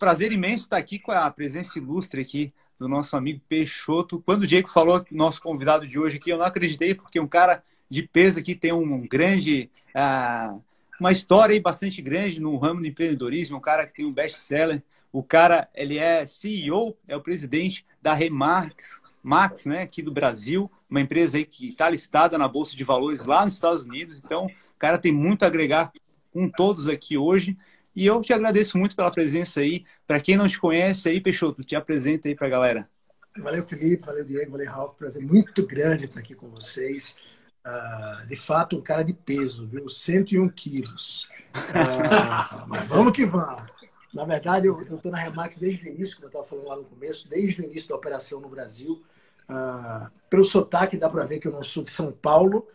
prazer imenso estar aqui com a presença ilustre aqui do nosso amigo Peixoto. Quando o Diego falou nosso convidado de hoje aqui, eu não acreditei, porque um cara de peso aqui tem um grande. Uh, uma história aí bastante grande no ramo do empreendedorismo, um cara que tem um best-seller. O cara, ele é CEO, é o presidente da Remarks, Max, né, aqui do Brasil, uma empresa aí que está listada na Bolsa de Valores lá nos Estados Unidos. Então, o cara tem muito a agregar com todos aqui hoje. E eu te agradeço muito pela presença aí. Para quem não te conhece aí, Peixoto, te apresenta aí para a galera. Valeu, Felipe, valeu, Diego, valeu, Ralf. Prazer muito grande estar aqui com vocês. Uh, de fato, um cara de peso, viu? 101 quilos. Uh, mas vamos que vamos. Na verdade, eu estou na Remax desde o início, como eu estava falando lá no começo, desde o início da operação no Brasil. Uh, pelo sotaque, dá para ver que eu não sou de São Paulo,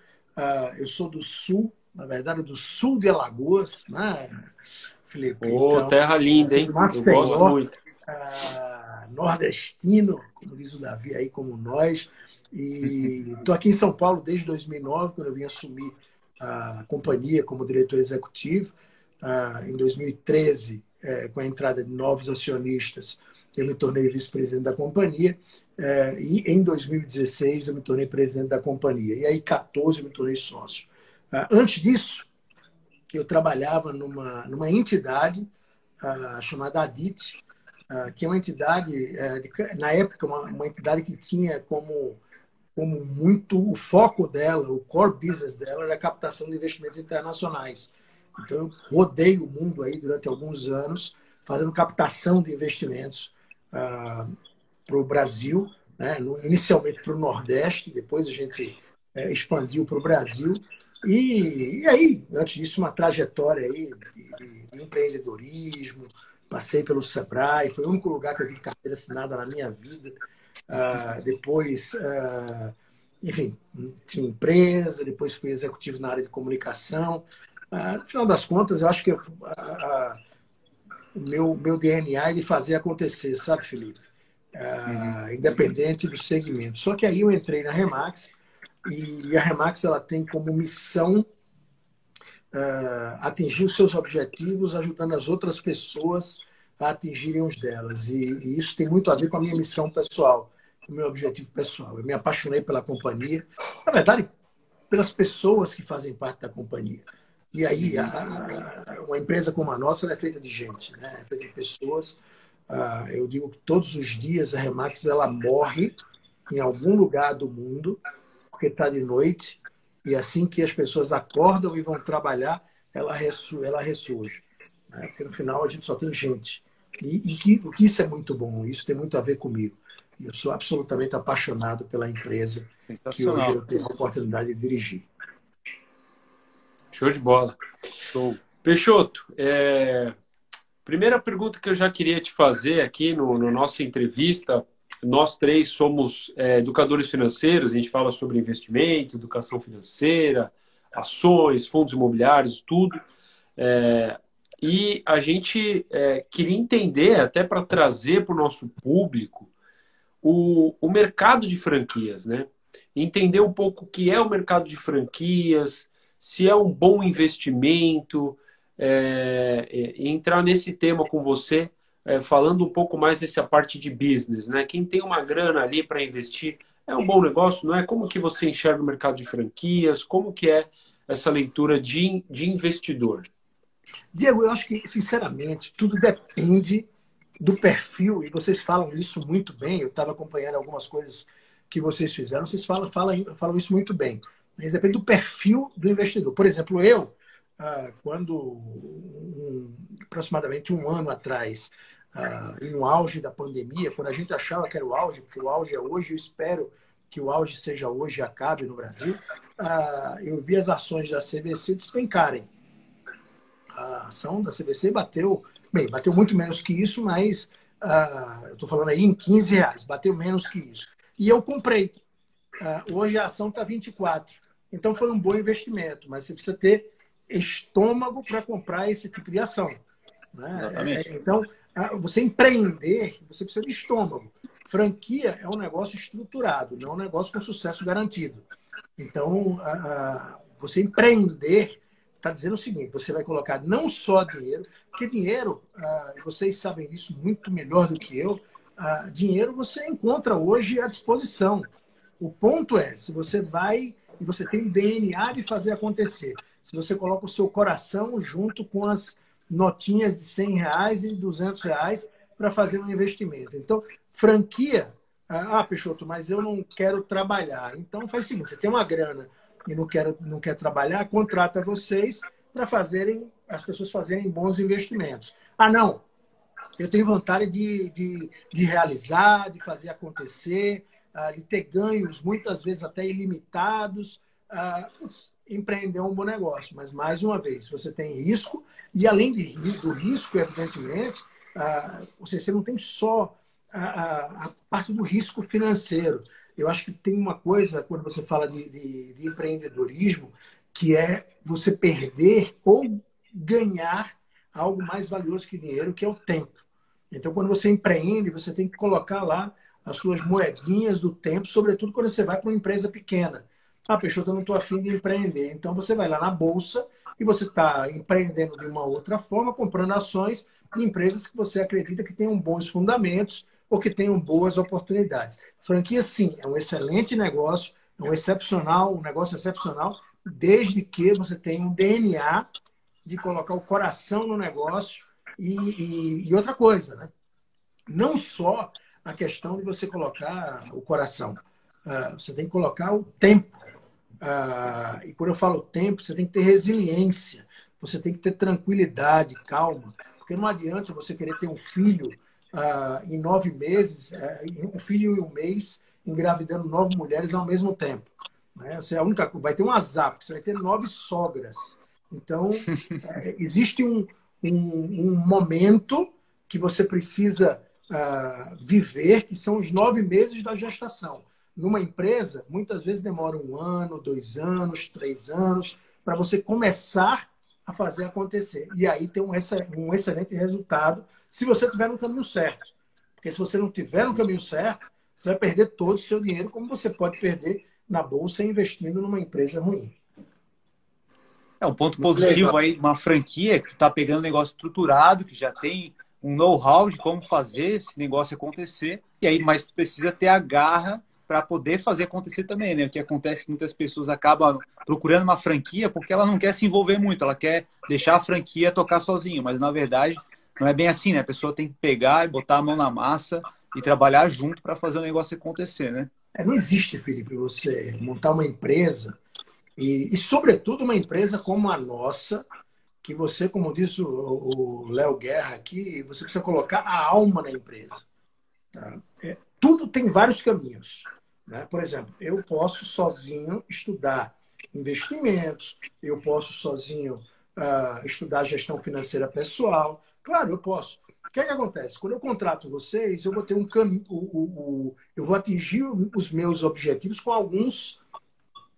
eu sou do sul, na verdade, do sul de Alagoas, né, Felipe? Ô, então, terra linda, hein? Maceió, eu gosto muito. nordestino, como diz o Davi aí, como nós. E estou aqui em São Paulo desde 2009, quando eu vim assumir a companhia como diretor executivo. Ah, em 2013, é, com a entrada de novos acionistas, eu me tornei vice-presidente da companhia. É, e em 2016, eu me tornei presidente da companhia. E aí, 14, eu me tornei sócio. Ah, antes disso, eu trabalhava numa, numa entidade ah, chamada ADIT, que é uma entidade, é, na época, uma, uma entidade que tinha como como muito o foco dela, o core business dela era a captação de investimentos internacionais. Então eu rodei o mundo aí durante alguns anos fazendo captação de investimentos uh, para o Brasil, né? inicialmente para o Nordeste, depois a gente é, expandiu para o Brasil. E, e, aí, antes disso, uma trajetória aí de, de, de empreendedorismo, passei pelo Sebrae, foi o único lugar que eu tive carteira assinada na minha vida. Uh, depois, uh, enfim, tinha empresa, depois fui executivo na área de comunicação. Uh, no final das contas, eu acho que o meu, meu DNA é de fazer acontecer, sabe, Felipe? Uhum. Independente do segmento. Só que aí eu entrei na Remax e a Remax ela tem como missão atingir os seus objetivos, ajudando as outras pessoas a atingirem os delas. E, e, isso tem muito a ver com a minha missão pessoal o meu objetivo pessoal. Eu me apaixonei pela companhia, na verdade, pelas pessoas que fazem parte da companhia. E aí, a, a, uma empresa como a nossa é feita de gente, né? é feita de pessoas. Uh, eu digo que todos os dias a Remax ela morre em algum lugar do mundo, porque está de noite, e assim que as pessoas acordam e vão trabalhar, ela, ressu ela ressurge. Né? Porque no final a gente só tem gente. E, e que, o que isso é muito bom, isso tem muito a ver comigo. Eu sou absolutamente apaixonado pela empresa que hoje eu tenho a oportunidade de dirigir. Show de bola. Show. Peixoto, é... primeira pergunta que eu já queria te fazer aqui no, no nossa entrevista. Nós três somos é, educadores financeiros, a gente fala sobre investimentos, educação financeira, ações, fundos imobiliários, tudo. É, e a gente é, queria entender, até para trazer para o nosso público, o, o mercado de franquias, né? Entender um pouco o que é o mercado de franquias, se é um bom investimento, é, é, entrar nesse tema com você, é, falando um pouco mais dessa parte de business, né? Quem tem uma grana ali para investir é um bom negócio, não é? Como que você enxerga o mercado de franquias? Como que é essa leitura de, de investidor? Diego, eu acho que, sinceramente, tudo depende do perfil, e vocês falam isso muito bem, eu estava acompanhando algumas coisas que vocês fizeram, vocês falam, falam, falam isso muito bem. Mas depende do perfil do investidor. Por exemplo, eu, ah, quando um, aproximadamente um ano atrás, ah, no auge da pandemia, quando a gente achava que era o auge, porque o auge é hoje, eu espero que o auge seja hoje e acabe no Brasil, ah, eu vi as ações da CVC despencarem. A ação da CVC bateu Bem, bateu muito menos que isso, mas uh, eu estou falando aí em 15 reais, bateu menos que isso. E eu comprei. Uh, hoje a ação está 24. Então foi um bom investimento, mas você precisa ter estômago para comprar esse tipo de ação. Né? Exatamente. É, então, uh, você empreender, você precisa de estômago. Franquia é um negócio estruturado, não é um negócio com sucesso garantido. Então, você empreender está dizendo o seguinte: você vai colocar não só dinheiro, Porque dinheiro, ah, vocês sabem isso muito melhor do que eu, dinheiro você encontra hoje à disposição. O ponto é, se você vai e você tem o DNA de fazer acontecer, se você coloca o seu coração junto com as notinhas de 100 reais e 200 reais para fazer um investimento. Então, franquia, ah, Peixoto, mas eu não quero trabalhar. Então, faz o seguinte, você tem uma grana e não quer, não quer trabalhar, contrata vocês para fazerem as pessoas fazerem bons investimentos. Ah, não, eu tenho vontade de, de, de realizar, de fazer acontecer, uh, de ter ganhos, muitas vezes até ilimitados. Uh, empreender um bom negócio, mas mais uma vez, você tem risco, e além do risco, evidentemente, uh, você não tem só a, a, parte do risco financeiro. Eu acho que tem uma coisa, quando você fala de, de, de empreendedorismo, que é você perder ou ganhar algo mais valioso que dinheiro, que é o tempo. Então, quando você empreende, você tem que colocar lá as suas moedinhas do tempo, sobretudo quando você vai para uma empresa pequena. Ah, Peixoto, eu não estou afim de empreender. Então, você vai lá na bolsa e você está empreendendo de uma outra forma, comprando ações de empresas que você acredita que tenham bons fundamentos ou que tenham boas oportunidades. Franquia, sim, é um excelente negócio, é um excepcional, um negócio excepcional, desde que você tenha um DNA de colocar o coração no negócio e, e, e outra coisa, né? não só a questão de você colocar o coração, uh, você tem que colocar o tempo. Uh, e quando eu falo tempo, você tem que ter resiliência, você tem que ter tranquilidade, calma, porque não adianta você querer ter um filho uh, em nove meses, uh, um filho em um mês, engravidando nove mulheres ao mesmo tempo. Né? Você é a única, vai ter um azar, porque você vai ter nove sogras. Então, é, existe um, um, um, momento que você precisa uh, viver, que são os nove meses da gestação. Numa empresa, muitas vezes demora um ano, dois anos, três anos, para você começar a fazer acontecer. E aí tem um, um excelente resultado se você estiver no caminho certo. Porque se você não estiver no caminho certo, você vai perder todo o seu dinheiro, como você pode perder na bolsa investindo numa empresa ruim. É um ponto positivo aí, uma franquia que está pegando um negócio estruturado, que já tem um know-how de como fazer esse negócio acontecer, e aí, mas precisa ter a garra para poder fazer acontecer também, né? O que acontece é que muitas pessoas acabam procurando uma franquia porque ela não quer se envolver muito, ela quer deixar a franquia tocar sozinho, mas na verdade não é bem assim, né? A pessoa tem que pegar e botar a mão na massa e trabalhar junto para fazer o negócio acontecer, né? É, não existe, Felipe, você montar uma empresa e, e, sobretudo, uma empresa como a nossa, que você, como diz o Léo Guerra aqui, você precisa colocar a alma na empresa. Tá? É, tudo tem vários caminhos. Né? Por exemplo, eu posso sozinho estudar investimentos, eu posso sozinho uh, estudar gestão financeira pessoal. Claro, eu posso. O que, é que acontece? Quando eu contrato vocês, eu vou ter um caminho, eu vou atingir os meus objetivos com alguns,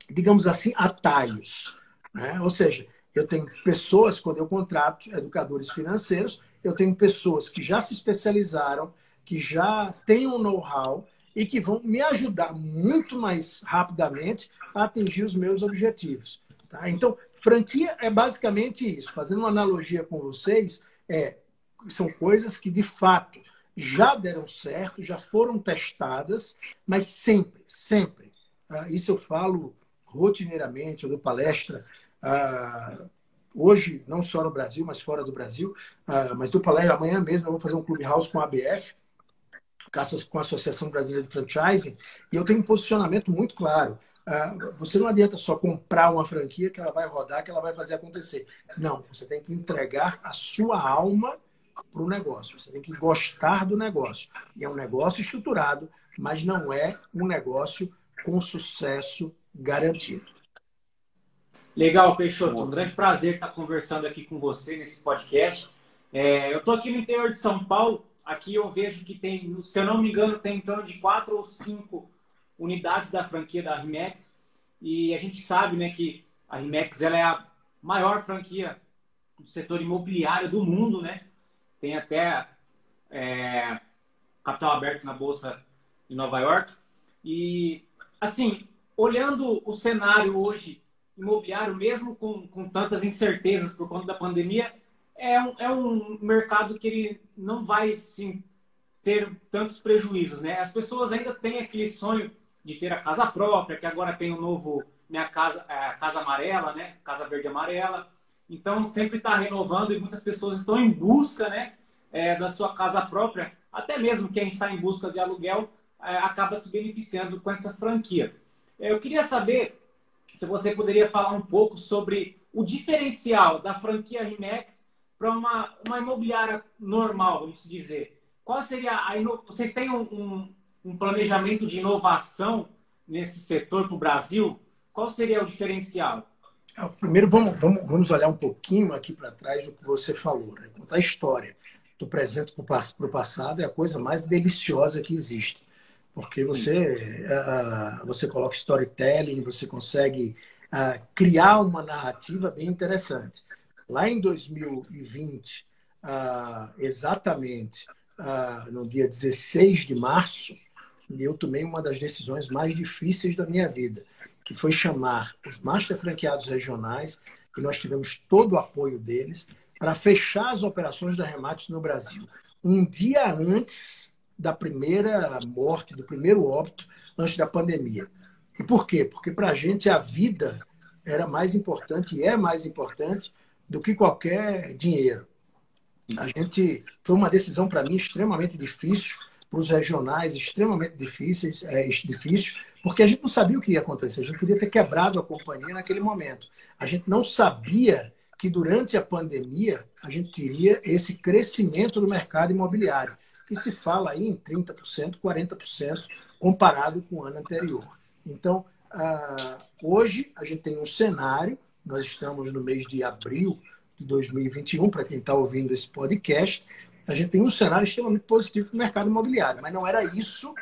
digamos assim, atalhos. Né? Ou seja, eu tenho pessoas, quando eu contrato educadores financeiros, eu tenho pessoas que já se especializaram, que já têm um know-how e que vão me ajudar muito mais rapidamente a atingir os meus objetivos. Tá? Então, franquia é basicamente isso. Fazendo uma analogia com vocês, é, são coisas que de fato já deram certo, já foram testadas, mas sempre, sempre. Ah, isso eu falo rotineiramente, eu dou palestra. Ah, hoje, não só no Brasil, mas fora do Brasil, ah, mas do palestra amanhã mesmo eu vou fazer um clubhouse com a ABF, com a Associação Brasileira de Franchising, e eu tenho um posicionamento muito claro. Uh, você não adianta só comprar uma franquia que ela vai rodar, que ela vai fazer acontecer. Não, você tem que entregar a sua alma para o negócio. Você tem que gostar do negócio. E é um negócio estruturado, mas não é um negócio com sucesso garantido. Legal, Peixoto. Um grande prazer estar conversando aqui com você nesse podcast. É, eu estou aqui no interior de São Paulo aqui eu vejo que tem, se eu não me engano, tem em torno de quatro ou cinco unidades da franquia da Rimex. E a gente sabe né, que a Rimex ela é a maior franquia do setor imobiliário do mundo, né? Tem até é, capital aberto na Bolsa de Nova York. E, assim, olhando o cenário hoje imobiliário, mesmo com, com tantas incertezas por conta da pandemia, é um, é um mercado que ele não vai sim, ter tantos prejuízos. Né? As pessoas ainda têm aquele sonho de ter a casa própria, que agora tem o novo Minha Casa, a Casa Amarela, né? Casa Verde Amarela. Então, sempre está renovando e muitas pessoas estão em busca né, é, da sua casa própria. Até mesmo quem está em busca de aluguel é, acaba se beneficiando com essa franquia. É, eu queria saber se você poderia falar um pouco sobre o diferencial da franquia Rimex para uma, uma imobiliária normal, vamos dizer. Qual seria a ino... Vocês têm um, um, um planejamento de inovação nesse setor para o Brasil? Qual seria o diferencial? Ah, primeiro, vamos, vamos, vamos olhar um pouquinho aqui para trás do que você falou, né? contar a história. Do presente para o passado é a coisa mais deliciosa que existe porque você, uh, você coloca storytelling, você consegue uh, criar uma narrativa bem interessante. Lá em 2020, uh, exatamente no dia 16 de março, eu tomei uma das decisões mais difíceis da minha vida, que foi chamar os master franqueados regionais, e nós tivemos todo o apoio deles, para fechar as operações da Remates no Brasil. Um dia antes da primeira morte, do primeiro óbito antes da pandemia. E por quê? Porque para a gente a vida era mais importante e é mais importante do que qualquer dinheiro. A gente foi uma decisão para mim extremamente difícil, para os regionais extremamente difíceis, é, difícil, porque a gente não sabia o que ia acontecer. A gente podia ter quebrado a companhia naquele momento. A gente não sabia que durante a pandemia a gente teria esse crescimento do mercado imobiliário que se fala aí em 30%, 40% comparado com o ano anterior. Então, uh, hoje a gente tem um cenário, nós estamos no mês de abril de 2021, para quem está ouvindo esse podcast, a gente tem um cenário extremamente positivo para o mercado imobiliário, mas não era isso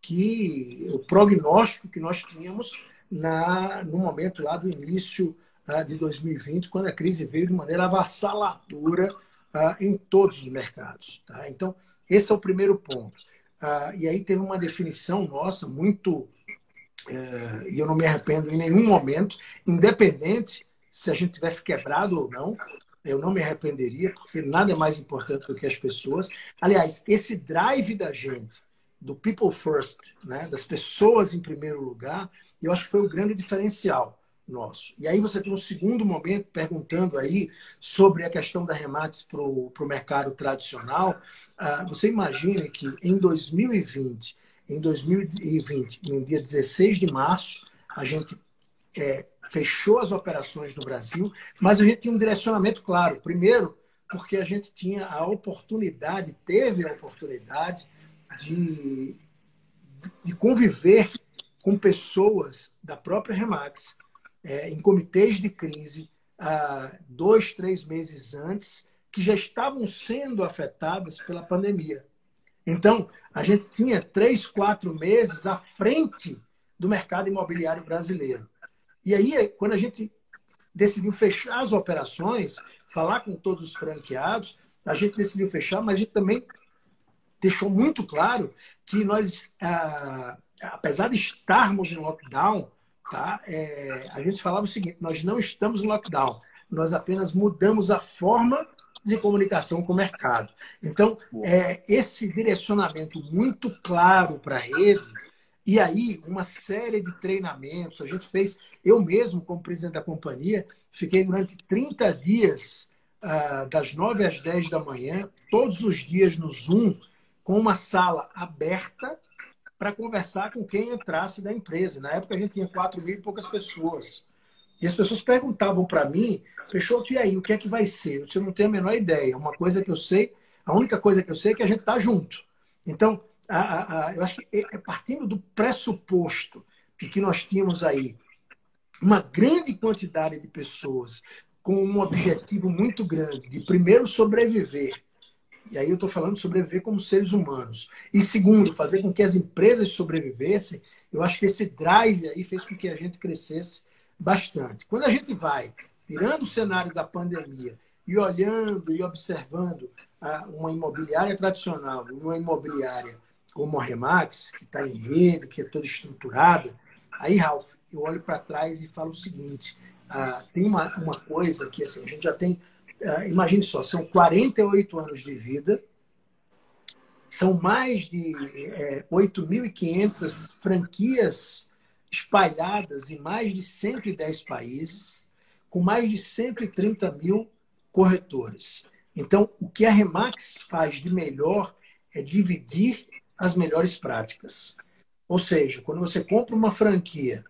que o prognóstico que nós tínhamos na, no momento lá do início uh, de 2020, quando a crise veio de maneira avassaladora uh, em todos os mercados. Tá? Então, esse é o primeiro ponto. Ah, e aí teve uma definição nossa muito. Eh, e eu não me arrependo em nenhum momento, independente se a gente tivesse quebrado ou não, eu não me arrependeria, porque nada é mais importante do que as pessoas. Aliás, esse drive da gente, do people first, né, das pessoas em primeiro lugar, eu acho que foi o grande diferencial nosso. E aí você tem um segundo momento perguntando aí sobre a questão da remates para o mercado tradicional. Uh, você imagina que em 2020, em 2020, no dia 16 de março, a gente é, fechou as operações no Brasil, mas a gente tinha um direcionamento claro. Primeiro, porque a gente tinha a oportunidade, teve a oportunidade de, de conviver com pessoas da própria Remax é, em comitês de crise há dois, três meses antes, que já estavam sendo afetadas pela pandemia. Então, a gente tinha três, quatro meses à frente do mercado imobiliário brasileiro. E aí, quando a gente decidiu fechar as operações, falar com todos os franqueados, a gente decidiu fechar, mas a gente também deixou muito claro que nós, ah, apesar de estarmos em lockdown, tá? É, a gente falava o seguinte: nós não estamos no lockdown, nós apenas mudamos a forma de comunicação com o mercado. Então, é, esse direcionamento muito claro para a rede, e aí uma série de treinamentos, a gente fez, eu mesmo, como presidente da companhia, fiquei durante 30 dias, uh, das 9 às 10 da manhã, todos os dias no Zoom, com uma sala aberta para conversar com quem entrasse da empresa. Na época a gente tinha 4 mil e poucas pessoas. E as pessoas perguntavam para mim, Peixoto, e aí, o que é que vai ser? Eu não tenho a menor ideia. Uma coisa que eu sei, a única coisa que eu sei é que a gente está junto. Então, a, a, eu acho que é, é partindo do pressuposto de que nós tínhamos aí uma grande quantidade de pessoas com um objetivo muito grande de primeiro sobreviver e aí eu estou falando de sobreviver como seres humanos. E segundo, fazer com que as empresas sobrevivessem. Eu acho que esse drive aí fez com que a gente crescesse bastante. Quando a gente vai tirando o cenário da pandemia e olhando e observando uma imobiliária tradicional, uma imobiliária como a Remax, que está em rede, que é toda estruturada, aí, Ralph, eu olho para trás e falo o seguinte: ah, tem uma, uma coisa que assim, a gente já tem uh, imagine só, são 48 anos de vida, são mais de é, 8.500 franquias espalhadas em mais de 110 países, com mais de 130 mil corretores. Então, o que a Remax faz de melhor é dividir as melhores práticas. Ou seja, quando você compra uma franquia,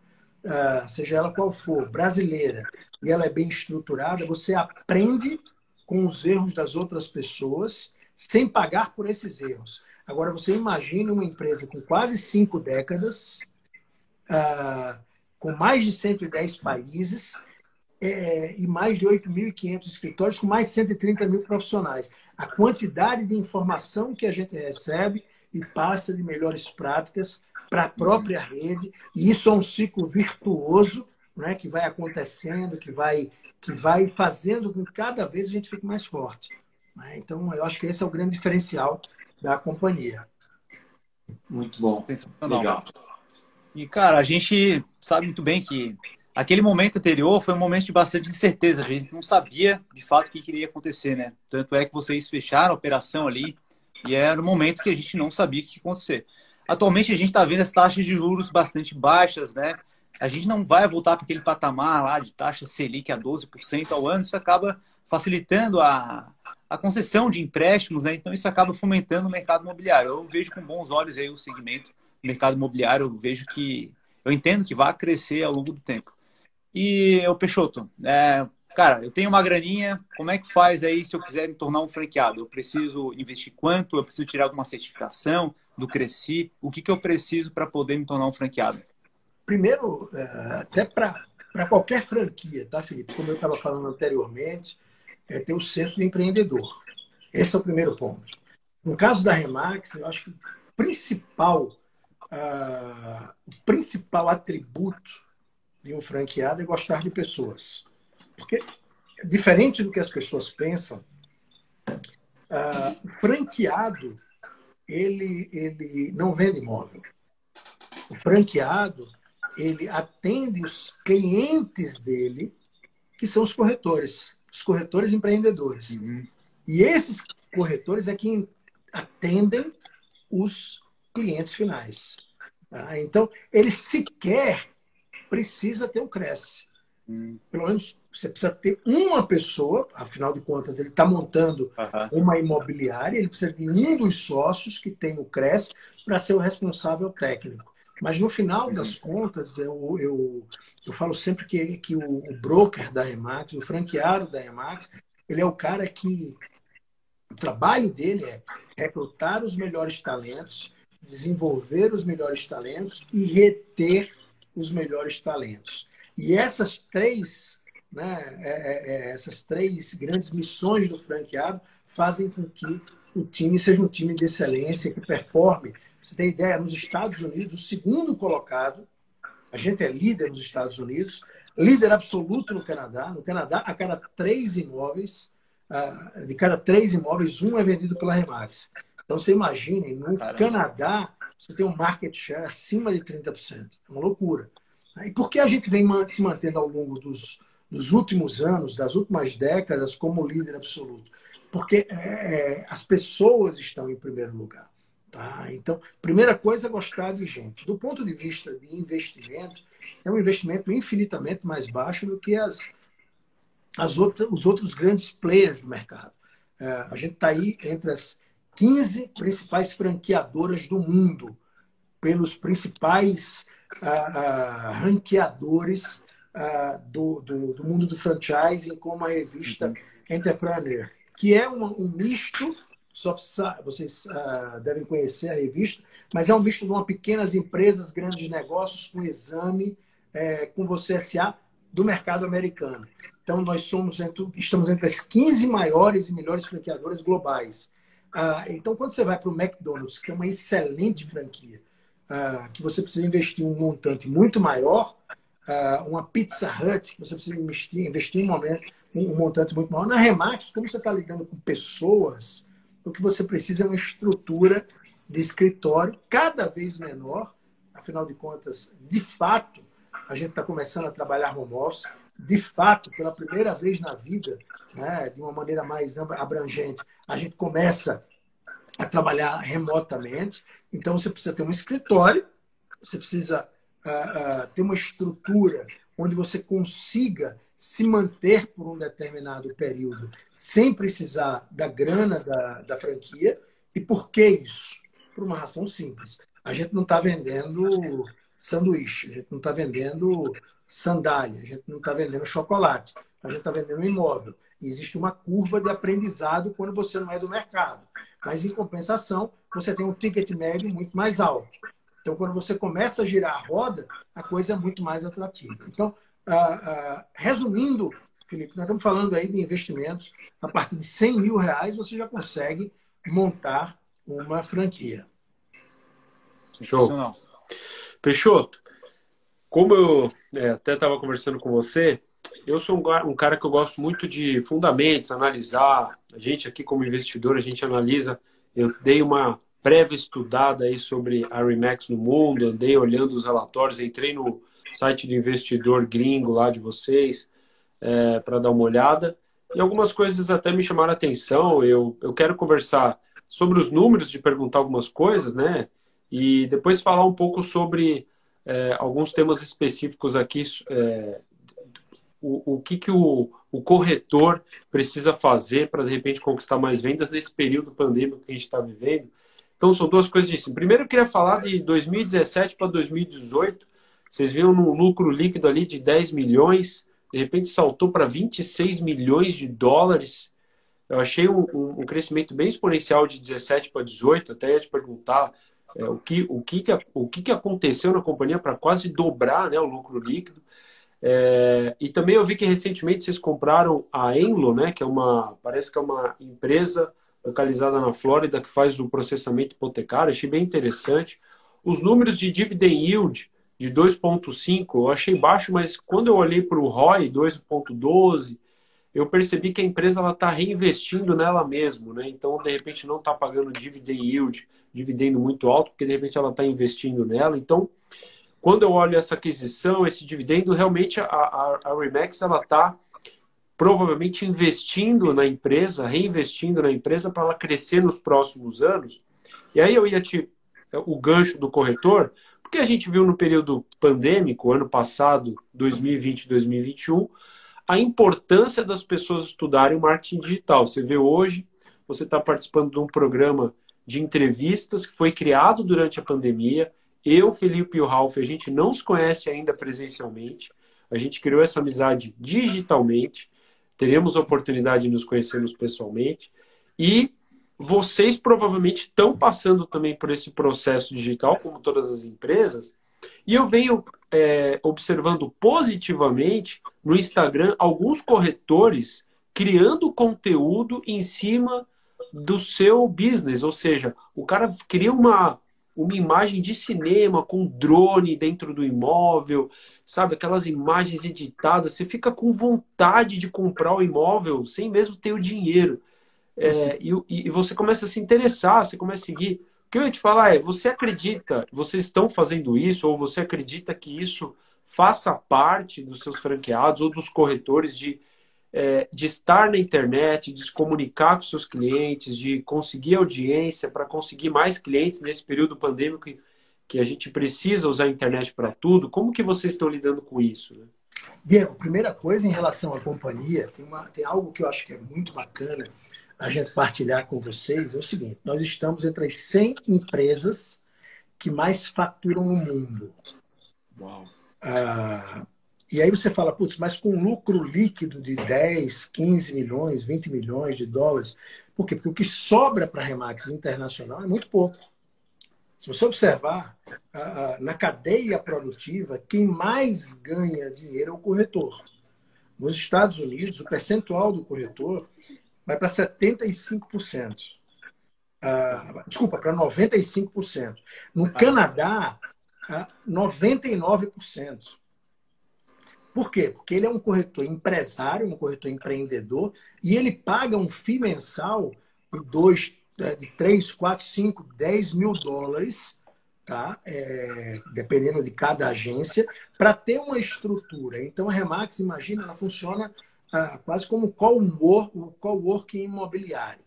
ah, seja ela qual for, brasileira, e ela é bem estruturada, você aprende com os erros das outras pessoas sem pagar por esses erros. Agora, você imagina uma empresa com quase cinco décadas, uh, com mais de 110 países é, e mais de 8.500 escritórios, com mais de 130 mil profissionais. A quantidade de informação que a gente recebe e passa de melhores práticas para a própria rede, e isso é um ciclo virtuoso né, que vai acontecendo, que vai, que vai fazendo com que cada vez a gente fique mais forte. Né? Então, eu acho que esse é o grande diferencial da companhia. Muito bom. Legal. E, cara, a gente sabe muito bem que aquele momento anterior foi um momento de bastante incerteza. A gente não sabia, de fato, o que iria acontecer, né? Tanto é que vocês fecharam a operação ali e era um momento que a gente não sabia o que ia acontecer. Atualmente, a gente está vendo as taxas de juros bastante baixas, né? A gente não vai voltar para aquele patamar lá de taxa Selic a 12% ao ano. Isso acaba facilitando a, a concessão de empréstimos, né? Então isso acaba fomentando o mercado imobiliário. Eu vejo com bons olhos aí o segmento do mercado imobiliário, eu vejo que eu entendo que vai crescer ao longo do tempo. E o Peixoto, é, cara, eu tenho uma graninha, como é que faz aí se eu quiser me tornar um franqueado? Eu preciso investir quanto? Eu preciso tirar alguma certificação do Cresci? O que, que eu preciso para poder me tornar um franqueado? Primeiro, é, até para qualquer franquia, tá, Felipe? Como eu estava falando anteriormente, é ter o senso de empreendedor. Esse é o primeiro ponto. No caso da Remax, eu acho que o principal, uh, o principal atributo de um franqueado é gostar de pessoas. Porque, diferente do que as pessoas pensam, uh, o franqueado ele, ele não vende imóvel. O franqueado ele atende os clientes dele, que são os corretores os corretores empreendedores. Uhum. E esses corretores é quem atendem os clientes finais. Tá? Então, ele sequer precisa ter o Cresce. Uhum. Pelo menos você precisa ter uma pessoa, afinal de contas, ele está montando uhum. uma imobiliária, ele precisa de um dos sócios que tem o Cresce para ser o responsável técnico. Mas no final das contas, eu, eu, eu falo sempre que, que o, o broker da Emax, o franqueado da Emax, ele é o cara que o trabalho dele é recrutar os melhores talentos, desenvolver os melhores talentos e reter os melhores talentos. E essas três, né, é, é, é essas três grandes missões do franqueado fazem com que o time seja um time de excelência, que performe você tem ideia, nos Estados Unidos, o segundo colocado, a gente é líder nos Estados Unidos, líder absoluto no Canadá. No Canadá, a cada três imóveis, de cada três imóveis, um é vendido pela Remax. Então, você imagine, no Caramba. Canadá, você tem um market share acima de 30%. É uma loucura. E por que a gente vem se mantendo ao longo dos, dos últimos anos, das últimas décadas, como líder absoluto? Porque é, é as pessoas estão em primeiro lugar. Tá? Então, primeira coisa é gostar de gente. Do ponto de vista de investimento, é um investimento infinitamente mais baixo do que as, as outras, os outros grandes players do mercado. É, a gente está aí entre as 15 principais franqueadoras do mundo, pelos principais ah, ah, ranqueadores ah, do, do, do, mundo do franchising, como a revista uhum. Entrepreneur, que é um, um misto só precisa, vocês uh, devem conhecer a revista, mas é um misto de uma pequenas empresas, grandes negócios, com exame, é, com você SA do mercado americano. Então, nós somos entre, estamos entre as 15 maiores e melhores franqueadoras globais. Uh, então, quando você vai para o McDonald's, que é uma excelente franquia, uh, que você precisa investir um montante muito maior, uma Pizza Hut, que você precisa investir, investir um, momento, um montante muito maior. Na Remax, como você está lidando com pessoas, o que você precisa é uma estrutura de escritório cada vez menor. Afinal de contas, de fato, a gente está começando a trabalhar home office. De fato, pela primeira vez na vida, né, de uma maneira mais abrangente, a gente começa a trabalhar remotamente. Então, você precisa ter um escritório, você precisa uh, uh, ter uma estrutura onde você consiga se manter por um determinado período sem precisar da grana da, da franquia. E por que isso? Por uma razão simples. A gente não está vendendo sanduíche, a gente não está vendendo sandália, a gente não está vendendo chocolate, a gente está vendendo imóvel. E existe uma curva de aprendizado quando você não é do mercado. Mas, em compensação, você tem um ticket médio muito mais alto. Então, quando você começa a girar a roda, a coisa é muito mais atrativa. Então, ah, ah, resumindo, Felipe, nós estamos falando aí de investimentos. A partir de 100 mil reais, você já consegue montar uma franquia. Show. Peixoto, como eu é, até estava conversando com você, eu sou um, cara que eu gosto muito de fundamentos, analisar. A gente aqui como investidor, a gente analisa. Eu dei uma prévia estudada aí sobre a Remax no mundo, andei olhando os relatórios, entrei no site do investidor gringo lá de vocês é, para dar uma olhada. E algumas coisas até me chamaram a atenção. Eu, eu quero conversar sobre os números, de perguntar algumas coisas, né? E depois falar um pouco sobre é, alguns temas específicos aqui, é, o, o que, que o, o corretor precisa fazer para, de repente, conquistar mais vendas nesse período pandêmico que a gente está vivendo. Então, são duas coisas disso. Primeiro, eu queria falar de 2017 para 2018. Vocês viram um lucro líquido ali de 10 milhões, de repente saltou para 26 milhões de dólares. Eu achei um, um, um crescimento bem exponencial de 17 para 18. Até ia te perguntar é, o, que, o, que, que, o que, que aconteceu na companhia para quase dobrar né, o lucro líquido. É, e também eu vi que recentemente vocês compraram a Enlo, né, que é uma, parece que é uma empresa localizada na Flórida que faz o processamento hipotecário. Achei bem interessante. Os números de dividend yield de 2,5 eu achei baixo, mas quando eu olhei para o ROI 2,12, eu percebi que a empresa está reinvestindo nela mesmo, né? Então, de repente, não está pagando dividend yield, dividendo muito alto, porque de repente ela está investindo nela. Então, quando eu olho essa aquisição, esse dividendo, realmente a, a, a Remax está provavelmente investindo na empresa, reinvestindo na empresa para ela crescer nos próximos anos. E aí eu ia te o gancho do corretor, porque a gente viu no período pandêmico, ano passado, 2020, 2021, a importância das pessoas estudarem marketing digital. Você vê hoje, você está participando de um programa de entrevistas que foi criado durante a pandemia. Eu, Felipe e o Ralf, a gente não se conhece ainda presencialmente. A gente criou essa amizade digitalmente. Teremos a oportunidade de nos conhecermos pessoalmente. E vocês provavelmente estão passando também por esse processo digital, como todas as empresas. E eu venho é, observando positivamente no Instagram alguns corretores criando conteúdo em cima do seu business, ou seja, o cara cria uma, uma imagem de cinema com drone dentro do imóvel, sabe? Aquelas imagens editadas, você fica com vontade de comprar o imóvel sem mesmo ter o dinheiro. É, e, e, você começa a se interessar, você começa a seguir. O que eu ia te falar é: você acredita, vocês estão fazendo isso, ou você acredita que isso faça parte dos seus franqueados ou dos corretores de, é, de estar na internet, de se comunicar com seus clientes, de conseguir audiência para conseguir mais clientes nesse período pandêmico que, que a gente precisa usar a internet para tudo? Como que vocês estão lidando com isso? Né? Diego, primeira coisa em relação à companhia, tem, uma, tem algo que eu acho que é muito bacana a gente partilhar com vocês é o seguinte: nós estamos entre as 100 empresas que mais faturam no mundo. Uau. Ah, e aí você fala, putz, mas com lucro líquido de 10, 15 milhões, 20 milhões de dólares. Por quê? Porque o que sobra para a Remax Internacional é muito pouco. Se você observar, na cadeia produtiva, quem mais ganha dinheiro é o corretor. Nos Estados Unidos, o percentual do corretor vai para 75%. Uh, desculpa, para 95%. No ah. Canadá, uh, 99%. Por quê? Porque ele é um corretor empresário, um corretor empreendedor, e ele paga um FII mensal de 2, é, de 3, 4, 5, 10 mil dólares, tá? É, dependendo de cada agência, para ter uma estrutura. Então a Remax, imagina, ela funciona ah, quase como co-working co imobiliário.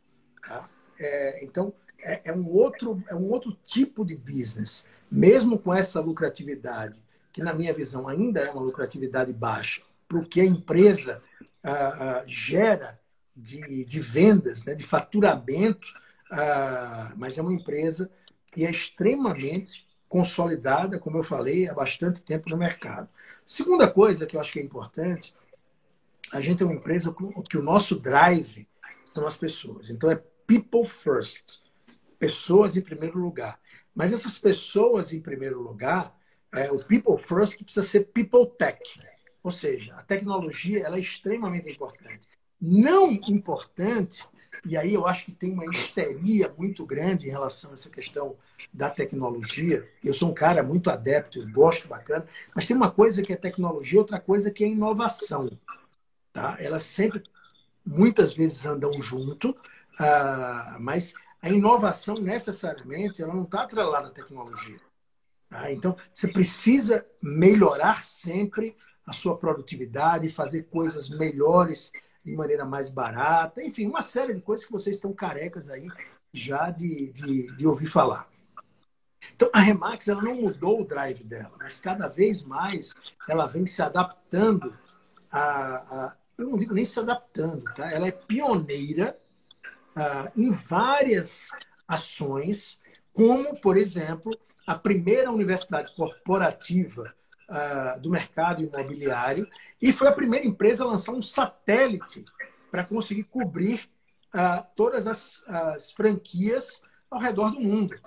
Tá? É, então, é, é, um outro, é um outro tipo de business, mesmo com essa lucratividade, que na minha visão ainda é uma lucratividade baixa, para o que a empresa ah, ah, gera de, de vendas, né, de faturamento, ah, mas é uma empresa que é extremamente consolidada, como eu falei, há bastante tempo no mercado. Segunda coisa que eu acho que é importante, a gente é uma empresa que o nosso drive são as pessoas. Então é people first, pessoas em primeiro lugar. Mas essas pessoas em primeiro lugar, é, o people first precisa ser people tech. Ou seja, a tecnologia ela é extremamente importante. Não importante e aí eu acho que tem uma histeria muito grande em relação a essa questão da tecnologia. Eu sou um cara muito adepto, eu gosto bacana, mas tem uma coisa que é tecnologia, outra coisa que é inovação. Tá? Elas sempre, muitas vezes andam junto, uh, mas a inovação necessariamente ela não está atrelada à tecnologia. Tá? Então, você precisa melhorar sempre a sua produtividade, fazer coisas melhores de maneira mais barata, enfim, uma série de coisas que vocês estão carecas aí já de, de, de ouvir falar. Então, a Remax ela não mudou o drive dela, mas cada vez mais ela vem se adaptando a, a eu não digo nem se adaptando, tá? Ela é pioneira uh, em várias ações, como, por exemplo, a primeira universidade corporativa uh, do mercado imobiliário e foi a primeira empresa a lançar um satélite para conseguir cobrir uh, todas as, as, franquias ao redor do mundo.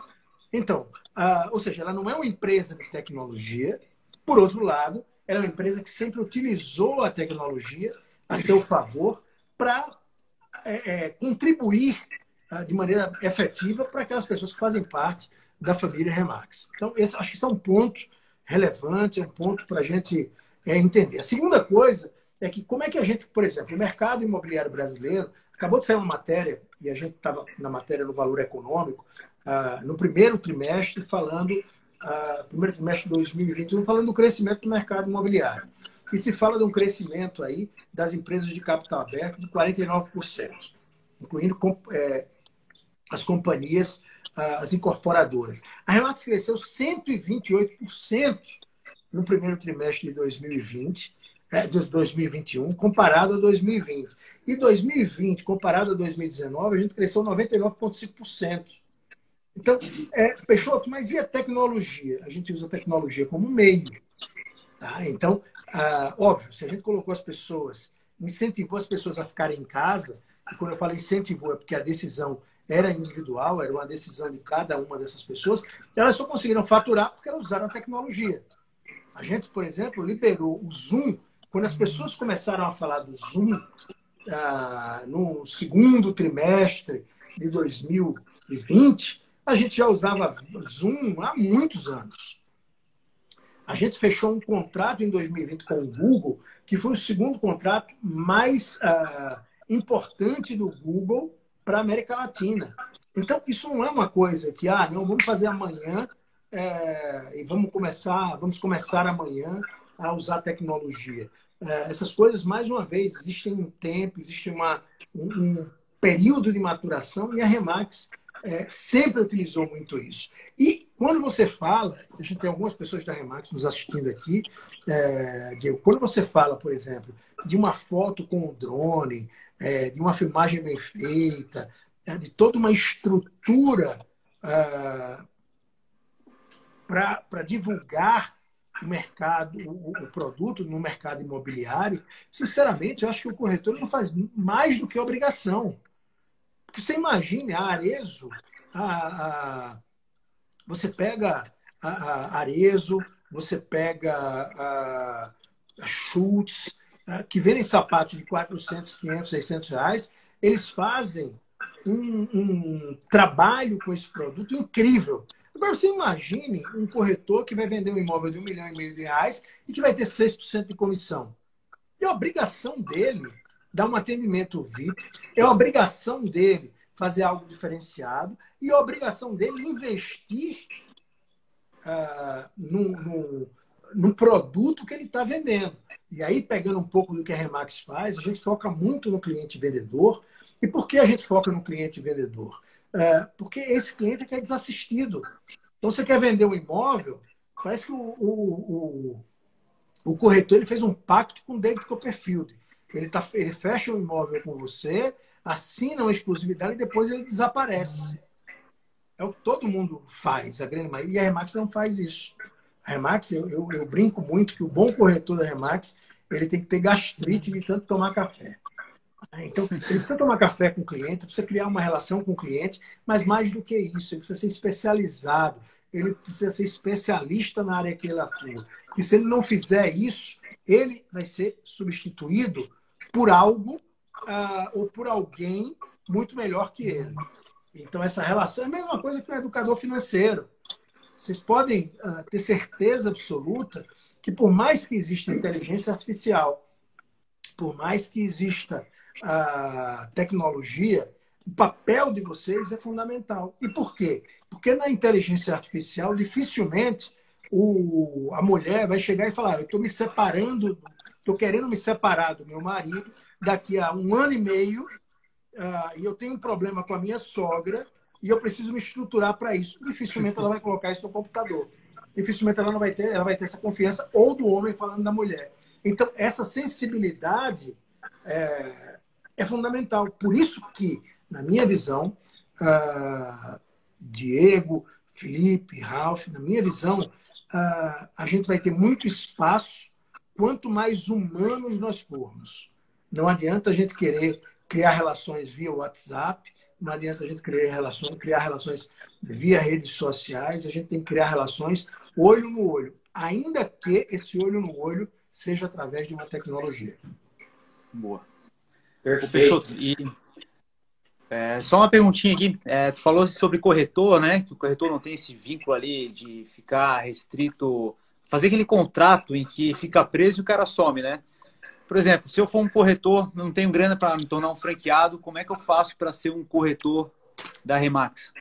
Então, uh, ou seja, ela não é uma empresa de tecnologia, por outro lado, ela é uma empresa que sempre utilizou a tecnologia a seu favor para é, é, contribuir de maneira efetiva para aquelas pessoas que fazem parte da família Remax. Então, esse, acho que são pontos relevantes, é um ponto para a gente é entender. A segunda coisa é que como é que a gente, por exemplo, o mercado imobiliário brasileiro, acabou de sair uma matéria, e a gente estava na matéria no valor econômico, uh, no primeiro trimestre, falando, uh, primeiro trimestre de 2021, falando do crescimento do mercado imobiliário. E se fala de um crescimento aí das empresas de capital aberto de 49%, incluindo é, as companhias, uh, as incorporadoras. A Remax cresceu 128% no primeiro trimestre de 2020, é, de 2021, comparado a 2020. E 2020, comparado a 2019, a gente cresceu 99,5%. Então, é, Peixoto, mas e a tecnologia? A gente usa a tecnologia como meio. Tá? Então, ah, óbvio, se a gente colocou as pessoas, incentivou as pessoas a ficarem em casa, e quando eu falo incentivou é porque a decisão era individual, era uma decisão de cada uma dessas pessoas, elas só conseguiram faturar porque elas usaram a tecnologia. A gente, por exemplo, liberou o Zoom. Quando as pessoas começaram a falar do Zoom ah, no segundo trimestre de 2020, a gente já usava Zoom há muitos anos. A gente fechou um contrato em 2020 com o Google, que foi o segundo contrato mais ah, importante do Google para a América Latina. Então, isso não é uma coisa que, ah, não, vamos fazer amanhã é, e vamos começar, vamos começar amanhã a usar tecnologia. É, essas coisas, mais uma vez, existem um tempo, existe uma, um, um período de maturação e a Remax é, sempre utilizou muito isso. E quando você fala, a gente tem algumas pessoas da Remax nos assistindo aqui, é, Diego, quando você fala, por exemplo, de uma foto com o drone, é, de uma filmagem bem feita, é, de toda uma estrutura uh, para divulgar o mercado, o, o, produto no mercado imobiliário, sinceramente, eu acho que o corretor não faz mais do que obrigação. Porque você imagine a Arezo, a, a, você pega a, a Arezo, você pega a, a Schultz, que vendem sapatos de 400, 500, 600 reais, eles fazem um, um trabalho com esse produto incrível. Agora você imagine um corretor que vai vender um imóvel de um milhão e meio de reais e que vai ter 6% de comissão. É obrigação dele dar um atendimento VIP, é obrigação dele fazer algo diferenciado e é obrigação dele investir uh, no, no, no produto que ele está vendendo. E aí, pegando um pouco do que a Remax faz, a gente foca muito no cliente vendedor. E por que a gente foca no cliente vendedor? É, porque esse cliente é que é desassistido. Então, você quer vender um imóvel, parece que o, o, o, o corretor ele fez um pacto com o David Copperfield. Ele, tá, ele fecha o um imóvel com você, assina uma exclusividade e depois ele desaparece. É o que todo mundo faz, a grande maioria. E a Remax não faz isso. A Remax, eu, eu, eu, brinco muito que o bom corretor da Remax, ele tem que ter gastrite de tanto tomar café. Então, ele precisa tomar café com o cliente, precisa criar uma relação com o cliente, mas mais do que isso, ele precisa ser especializado, ele precisa ser especialista na área que ele atua. E se ele não fizer isso, ele vai ser substituído por algo uh, ou por alguém muito melhor que ele. Então, essa relação é a mesma coisa que um educador financeiro. Vocês podem uh, ter certeza absoluta que, por mais que exista inteligência artificial, por mais que exista a tecnologia, o papel de vocês é fundamental. E por quê? Porque na inteligência artificial, dificilmente o, a mulher vai chegar e falar: Eu estou me separando, estou querendo me separar do meu marido daqui a um ano e meio, uh, e eu tenho um problema com a minha sogra, e eu preciso me estruturar para isso. Dificilmente ela vai colocar isso no computador. Dificilmente ela não vai ter, ela vai ter essa confiança ou do homem falando da mulher. Então, essa sensibilidade é, é fundamental. Por isso que, na minha visão, uh, Diego, Felipe, Ralph, na minha visão, uh, a gente vai ter muito espaço quanto mais humanos nós formos. Não adianta a gente querer criar relações via WhatsApp, não adianta a gente criar relações, criar relações via redes sociais, a gente tem que criar relações olho no olho, ainda que esse olho no olho seja através de uma tecnologia. Boa. Perfeito. e é, só uma perguntinha aqui. É, tu falou sobre corretor, né? Que o corretor não tem esse vínculo ali de ficar restrito, fazer aquele contrato em que fica preso e o cara some, né? Por exemplo, se eu for um corretor, não tenho grana para me tornar um franqueado, como é que eu faço para ser um corretor da Remax?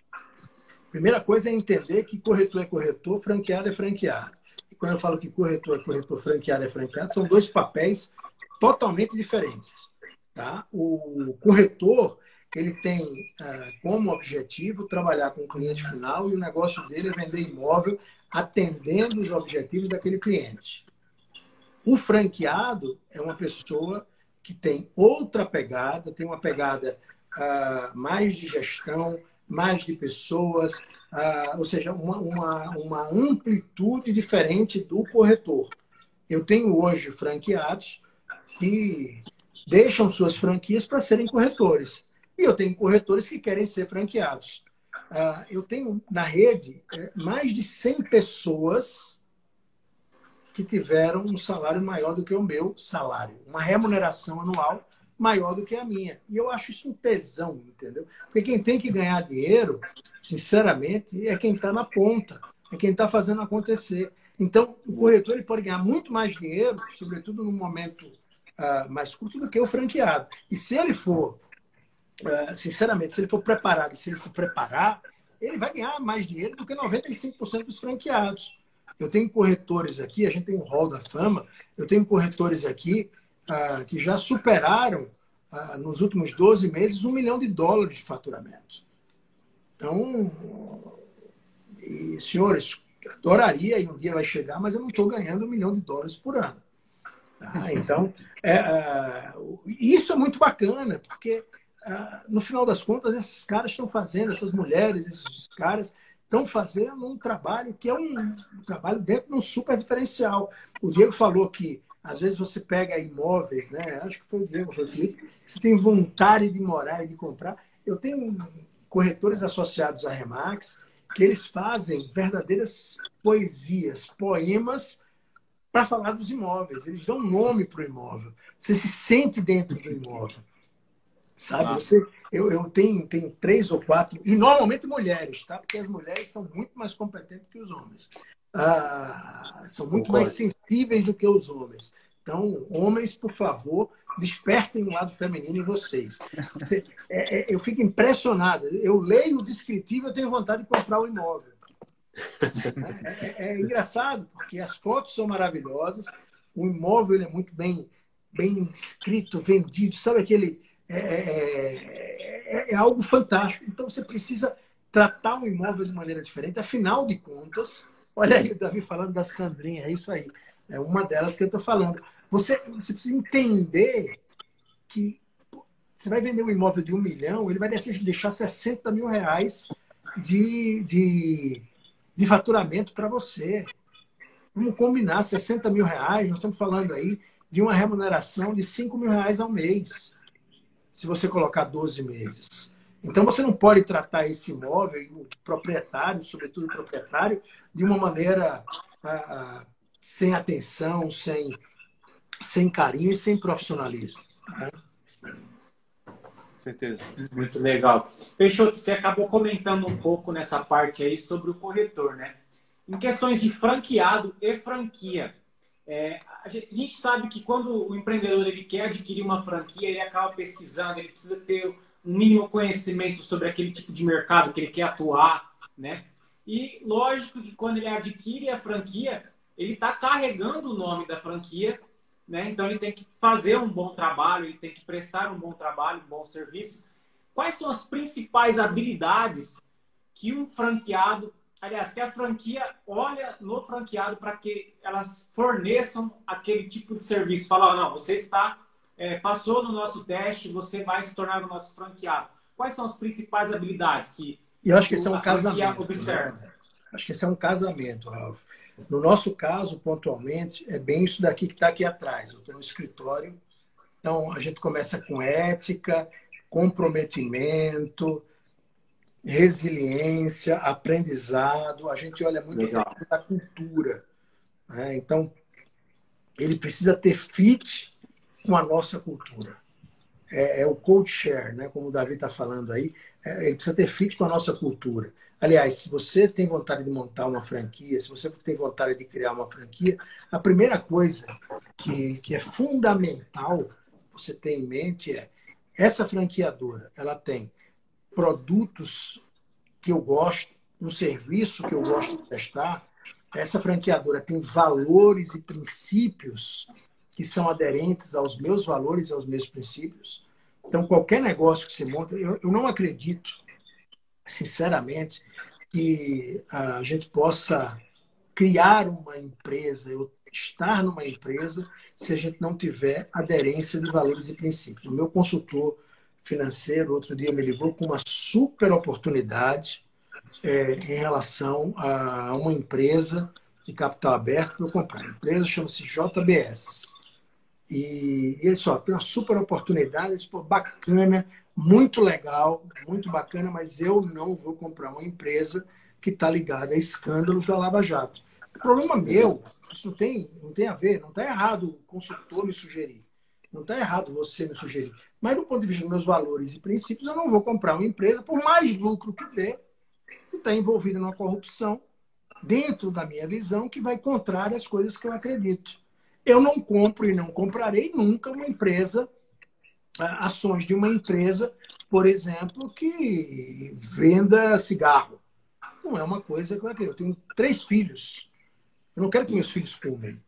Primeira coisa é entender que corretor é corretor, franqueado é franqueado. E quando eu falo que corretor é corretor, franqueado é franqueado, são dois papéis totalmente diferentes. Tá? O corretor ele tem uh, como objetivo trabalhar com o cliente final e o negócio dele é vender imóvel atendendo os objetivos daquele cliente. O franqueado é uma pessoa que tem outra pegada, tem uma pegada uh, mais de gestão, mais de pessoas, uh, ou seja, uma, uma, uma amplitude diferente do corretor. Eu tenho hoje franqueados que deixam suas franquias para serem corretores. E eu tenho corretores que querem ser franqueados. Uh, eu tenho na rede é, mais de 100 pessoas que tiveram um salário maior do que o meu salário, uma remuneração anual maior do que a minha. E eu acho isso um tesão, entendeu? Porque quem tem que ganhar dinheiro, sinceramente, é quem está na ponta, é quem está fazendo acontecer. Então, o corretor ele pode ganhar muito mais dinheiro, sobretudo no momento uh, mais curto do que o franqueado. E se ele for, uh, sinceramente, se ele for preparado, se ele se preparar, ele vai ganhar mais dinheiro do que 95% dos franqueados. Eu tenho corretores aqui, a gente tem um hall da fama, eu tenho corretores aqui uh, que já superaram, nos últimos 12 meses, um milhão de dólares de faturamento. Então, e, senhores, adoraria e um dia vai chegar, mas eu não estou ganhando um milhão de dólares por ano. Tá? Então, é, uh, isso é muito bacana, porque no final das contas, esses caras estão fazendo, essas mulheres, esses caras estão fazendo um trabalho que é um, um trabalho dentro de um super diferencial. O Diego falou que às vezes você pega imóveis, né? Acho que foi o Diego, foi o Felipe, você tem vontade de morar e de comprar. Eu tenho corretores associados à Remax que eles fazem verdadeiras poesias, poemas para falar dos imóveis. Eles dão nome para o imóvel. Você se sente dentro do imóvel. Sabe? Você, eu, eu tenho, tenho três ou quatro, e normalmente mulheres, tá? Porque as mulheres são muito mais competentes que os homens. Ah, são muito Concordo. mais sensíveis do que os homens. Então, homens, por favor, despertem o lado feminino em vocês. Você, é, é, eu fico impressionado. Eu leio o descritivo, eu tenho vontade de comprar o imóvel. É, é, é, engraçado, porque as fotos são maravilhosas, o imóvel é muito bem, bem escrito, vendido, sabe aquele. É, é, algo fantástico. Então você precisa tratar o imóvel de maneira diferente. Afinal de contas, olha aí o Davi falando da Sandrinha, é isso aí. É uma delas que eu estou falando. Você, você precisa entender que você vai vender um imóvel de um milhão, ele vai deixar 60 mil reais de, de, de faturamento para você. Vamos combinar 60 mil reais, nós estamos falando aí de uma remuneração de 5 mil reais ao mês, se você colocar 12 meses. Então você não pode tratar esse imóvel, o proprietário, sobretudo o proprietário, de uma maneira ah, ah sem atenção, sem, sem carinho e sem profissionalismo. Né? certeza. Muito legal. Peixoto, você acabou comentando um pouco nessa parte aí sobre o corretor, né? Em questões de franqueado e franquia. É, a gente sabe que quando o empreendedor ele quer adquirir uma franquia, ele acaba pesquisando, ele precisa ter um mínimo conhecimento sobre aquele tipo de mercado que ele quer atuar, né? E lógico que quando ele adquire a franquia, ele está carregando o nome da franquia né? Então ele tem que fazer um bom trabalho, ele tem que prestar um bom trabalho, um bom serviço. Quais são as principais habilidades que um franqueado, aliás, que a franquia olha no franqueado para que elas forneçam aquele tipo de serviço? Fala, não, você está é, passou no nosso teste, você vai se tornar o nosso franqueado. Quais são as principais habilidades que e eu acho que esse é um casamento. Observa? Né? Acho que esse é um casamento, Ralf. No nosso caso, pontualmente, é bem isso daqui que está aqui atrás. Eu estou no escritório. Então, a gente começa com ética, comprometimento, resiliência, aprendizado. A gente olha muito para a cultura. Né? Então, ele precisa ter fit com a nossa cultura. É, é o code share, né? como o Davi está falando aí. É, ele precisa ter fit com a nossa cultura. Aliás, se você tem vontade de montar uma franquia, se você tem vontade de criar uma franquia, a primeira coisa que, que é fundamental você ter em mente é essa franqueadora, ela tem produtos que eu gosto, um serviço que eu gosto de prestar, essa franqueadora tem valores e princípios que são aderentes aos meus valores e aos meus princípios. Então, qualquer negócio que se monta, eu, eu não acredito sinceramente, que a gente possa criar uma empresa, eu estar numa empresa, se a gente não tiver aderência de valores e princípios. O meu consultor financeiro, outro dia, me ligou com uma super oportunidade é, em relação a uma empresa de capital aberto para eu comprar. A empresa chama-se JBS. E ele só tem uma super oportunidade, disse, pô, bacana, muito legal, muito bacana, mas eu não vou comprar uma empresa que está ligada a escândalos da Lava Jato. O problema meu, isso tem, não tem a ver, não está errado o consultor me sugerir. Não está errado você me sugerir. Mas do ponto de vista dos meus valores e princípios, eu não vou comprar uma empresa, por mais lucro que dê, que está envolvida numa corrupção, dentro da minha visão, que vai contrária às coisas que eu acredito. Eu não compro e não comprarei nunca uma empresa ações de uma empresa, por exemplo, que venda cigarro. Não é uma coisa que eu acredito. Eu tenho três filhos. Eu não quero que meus filhos fumem.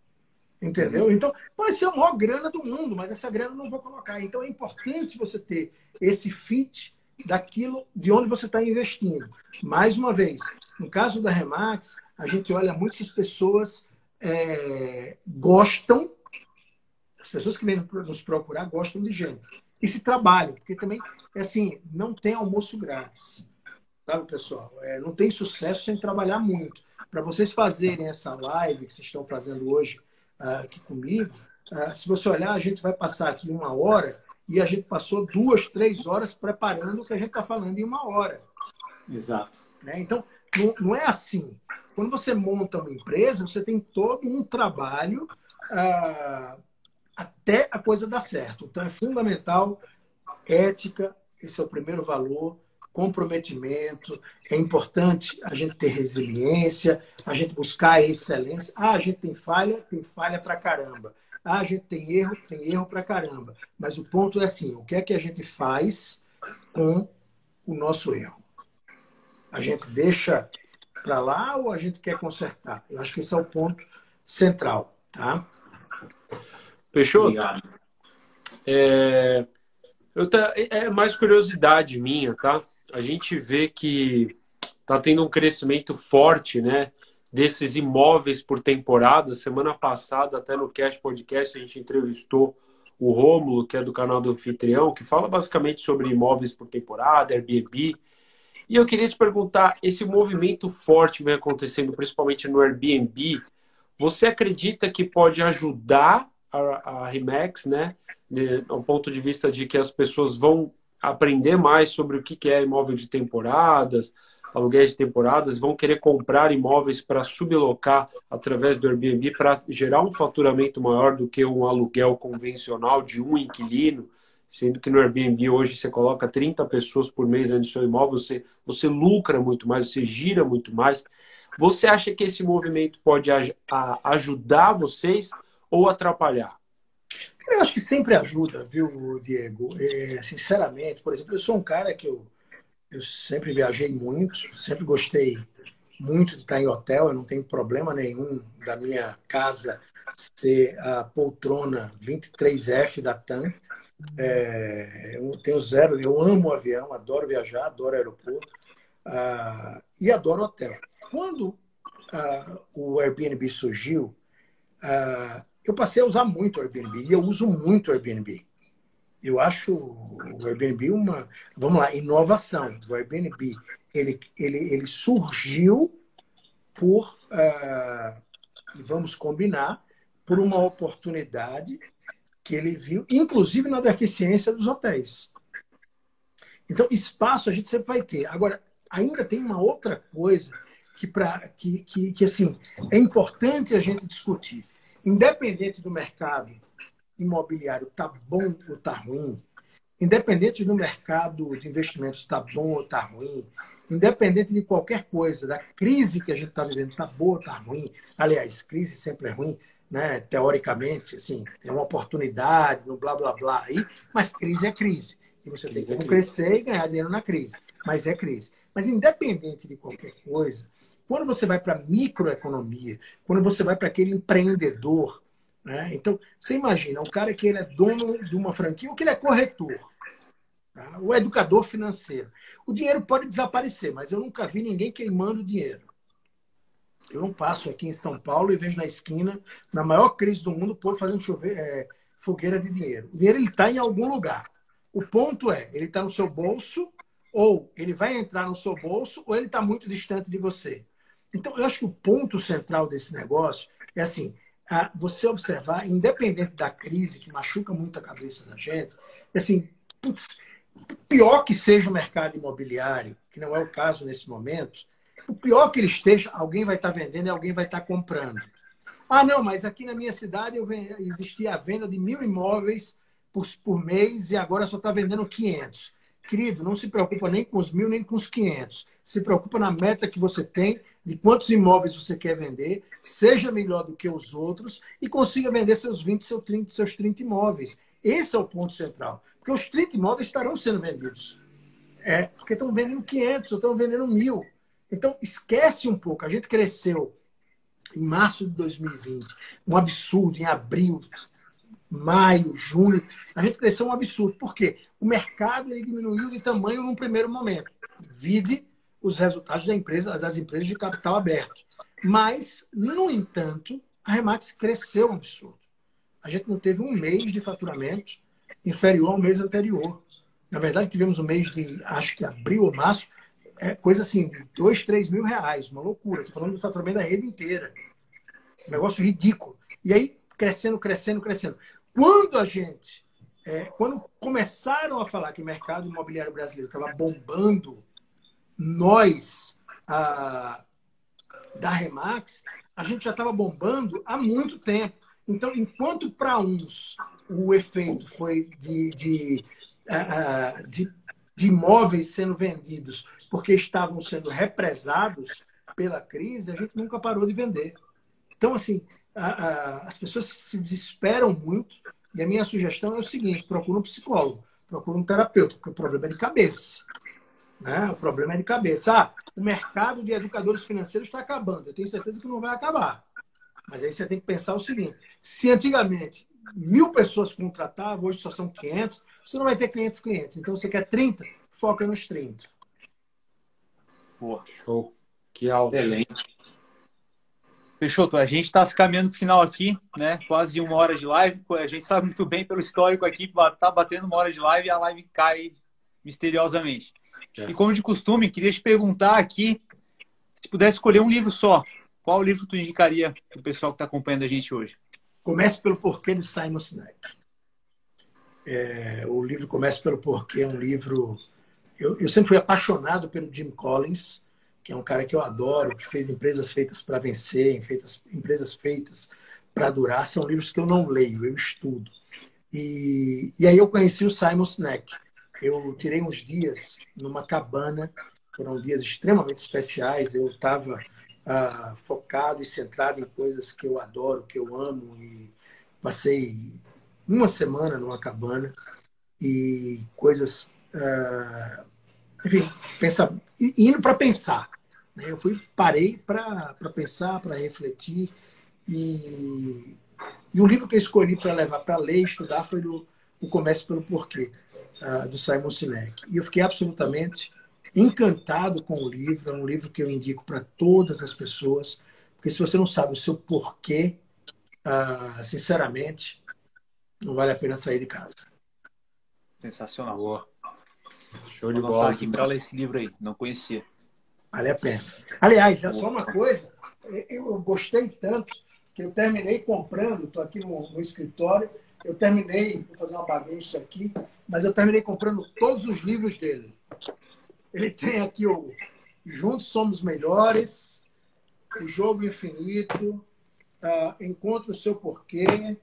Entendeu? Então, pode ser a maior grana do mundo, mas essa grana eu não vou colocar. Então, é importante você ter esse fit daquilo de onde você está investindo. Mais uma vez, no caso da Remax, a gente olha muitas pessoas é, gostam as pessoas que vêm nos procurar gostam de gente. E se trabalham, porque também, é assim, não tem almoço grátis. Sabe, pessoal? É, não tem sucesso sem trabalhar muito. Para vocês fazerem essa live que vocês estão fazendo hoje aqui comigo, uh, se você olhar, a gente vai passar aqui uma hora e a gente passou duas, três horas preparando o que a gente está falando em uma hora. Exato. Né? Então, não, não, é assim. Quando você monta uma empresa, você tem todo um trabalho uh, até a coisa dar certo. Então é fundamental ética, esse é o primeiro valor, comprometimento, é importante a gente ter resiliência, a gente buscar excelência. Ah, a gente tem falha, tem falha pra caramba. Ah, a gente tem erro, tem erro pra caramba. Mas o ponto é assim, o que é que a gente faz com o nosso erro? A gente deixa para lá ou a gente quer consertar? Eu acho que esse é o ponto central, tá? Fechou? É, eu tá, é mais curiosidade minha, tá? A gente vê que tá tendo um crescimento forte, né? Desses imóveis por temporada. Semana passada, até no Cash Podcast, a gente entrevistou o Rômulo, que é do canal do Anfitrião, que fala basicamente sobre imóveis por temporada, Airbnb. E eu queria te perguntar, esse movimento forte vem acontecendo principalmente no Airbnb, você acredita que pode ajudar a, a Remax, né? Do ponto de vista de que as pessoas vão aprender mais sobre o que é imóvel de temporadas, aluguéis de temporadas, vão querer comprar imóveis para sublocar através do Airbnb para gerar um faturamento maior do que um aluguel convencional de um inquilino, sendo que no Airbnb hoje você coloca 30 pessoas por mês no seu imóvel, você, você lucra muito mais, você gira muito mais. Você acha que esse movimento pode ajudar vocês ou atrapalhar? Eu acho que sempre ajuda, viu, Diego? É, sinceramente, por exemplo, eu sou um cara que eu eu sempre viajei muito, sempre gostei muito de estar em hotel, eu não tenho problema nenhum da minha casa ser a poltrona 23F da TAM. É, eu tenho zero, eu amo avião, adoro viajar, adoro aeroporto uh, e adoro hotel. Quando uh, o Airbnb surgiu, uh, eu passei a usar muito o Airbnb e eu uso muito o Airbnb eu acho o Airbnb uma, vamos lá, inovação. O Airbnb ele, ele, ele surgiu por, uh, vamos combinar, por uma oportunidade que ele viu, inclusive na deficiência dos hotéis. Então, espaço a gente sempre vai ter. Agora, ainda tem uma outra coisa que, pra, que, que, que assim, é importante a gente discutir. Independente do mercado imobiliário está bom ou está ruim, independente do mercado de investimentos está bom ou está ruim, independente de qualquer coisa, da crise que a gente está vivendo, está boa ou está ruim, aliás, crise sempre é ruim, né? teoricamente, assim, é uma oportunidade, no blá blá blá aí, mas crise é crise. E você crise tem que é crescer e ganhar dinheiro na crise. Mas é crise. Mas independente de qualquer coisa, quando você vai para a microeconomia, quando você vai para aquele empreendedor né? Então, você imagina, um cara que ele é dono de uma franquia ou que ele é corretor, tá? o educador financeiro. O dinheiro pode desaparecer, mas eu nunca vi ninguém queimando dinheiro. Eu não passo aqui em São Paulo e vejo na esquina, na maior crise do mundo, o povo fazendo chover, é, fogueira de dinheiro. O dinheiro está em algum lugar. O ponto é, ele está no seu bolso, ou ele vai entrar no seu bolso, ou ele está muito distante de você. Então, eu acho que o ponto central desse negócio é assim: você observar, independente da crise que machuca muito a cabeça da gente, assim, putz, pior que seja o mercado imobiliário, que não é o caso nesse momento, o pior que ele esteja, alguém vai estar vendendo e alguém vai estar comprando. Ah, não, mas aqui na minha cidade eu existia a venda de mil imóveis por, por mês e agora só está vendendo 500. Querido, não se preocupa nem com os mil nem com os 500. Se preocupa na meta que você tem de quantos imóveis você quer vender, seja melhor do que os outros e consiga vender seus 20, seus 30, seus 30 imóveis. Esse é o ponto central. Porque os 30 imóveis estarão sendo vendidos. É, porque estão vendendo 500 ou estão vendendo mil. Então, esquece um pouco. A gente cresceu em março de 2020, um absurdo, em abril, maio, junho. A gente cresceu um absurdo. Por quê? O mercado ele diminuiu de tamanho num primeiro momento. Vide os resultados da empresa, das empresas de capital aberto. Mas, no entanto, a Remax cresceu um absurdo. A gente não teve um mês de faturamento inferior ao mês anterior. Na verdade, tivemos um mês de, acho que abril ou março, é coisa assim, de 2, 3 mil reais, uma loucura. Estou falando do faturamento da rede inteira. Um negócio ridículo. E aí, crescendo, crescendo, crescendo. Quando a gente, é, quando começaram a falar que o mercado imobiliário brasileiro estava bombando nós, da Remax, a gente já estava bombando há muito tempo. Então, enquanto para uns o efeito foi de, de, de, de imóveis sendo vendidos porque estavam sendo represados pela crise, a gente nunca parou de vender. Então, assim, a, a, as pessoas se desesperam muito e a minha sugestão é o seguinte: procura um psicólogo, procura um terapeuta, porque o problema é de cabeça. Né? O problema é de cabeça. Ah, o mercado de educadores financeiros está acabando. Eu tenho certeza que não vai acabar. Mas aí você tem que pensar o seguinte: se antigamente mil pessoas contratavam, hoje só são 500, você não vai ter 500 clientes. Então você quer 30, foca nos 30. Boa, show. Que aula. Excelente. Peixoto, a gente está se caminhando no final aqui, né? Quase uma hora de live. A gente sabe muito bem pelo histórico aqui, tá batendo uma hora de live e a live cai misteriosamente. É. E como de costume, queria te perguntar aqui, se pudesse escolher um livro só, qual livro tu indicaria para o pessoal que está acompanhando a gente hoje? Comece pelo Porquê de Simon Sinek. É, o livro Comece pelo Porquê é um livro... Eu, eu sempre fui apaixonado pelo Jim Collins, que é um cara que eu adoro, que fez empresas feitas para vencer, feitas, empresas feitas para durar. São livros que eu não leio, eu estudo. E, e aí eu conheci o Simon Sinek. Eu tirei uns dias numa cabana, foram dias extremamente especiais. Eu estava ah, focado e centrado em coisas que eu adoro, que eu amo. E passei uma semana numa cabana e coisas. Ah, enfim, pensa, indo para pensar. Né? Eu fui, parei para pensar, para refletir. E, e o livro que eu escolhi para levar para ler e estudar foi do, O Comércio pelo Porquê, uh, do Simon Sinek. E eu fiquei absolutamente encantado com o livro. É um livro que eu indico para todas as pessoas, porque se você não sabe o seu porquê, uh, sinceramente, não vale a pena sair de casa. Sensacional. Boa. Show de bola. aqui para ler esse livro aí, não conhecia. Vale a pena. Aliás, é só uma coisa, eu gostei tanto que eu terminei comprando, estou aqui no, no, escritório, eu terminei, vou fazer uma bagunça aqui, mas eu terminei comprando todos os livros dele. Ele tem aqui o Juntos Somos Melhores, O Jogo Infinito, uh, Encontre o Seu Porquê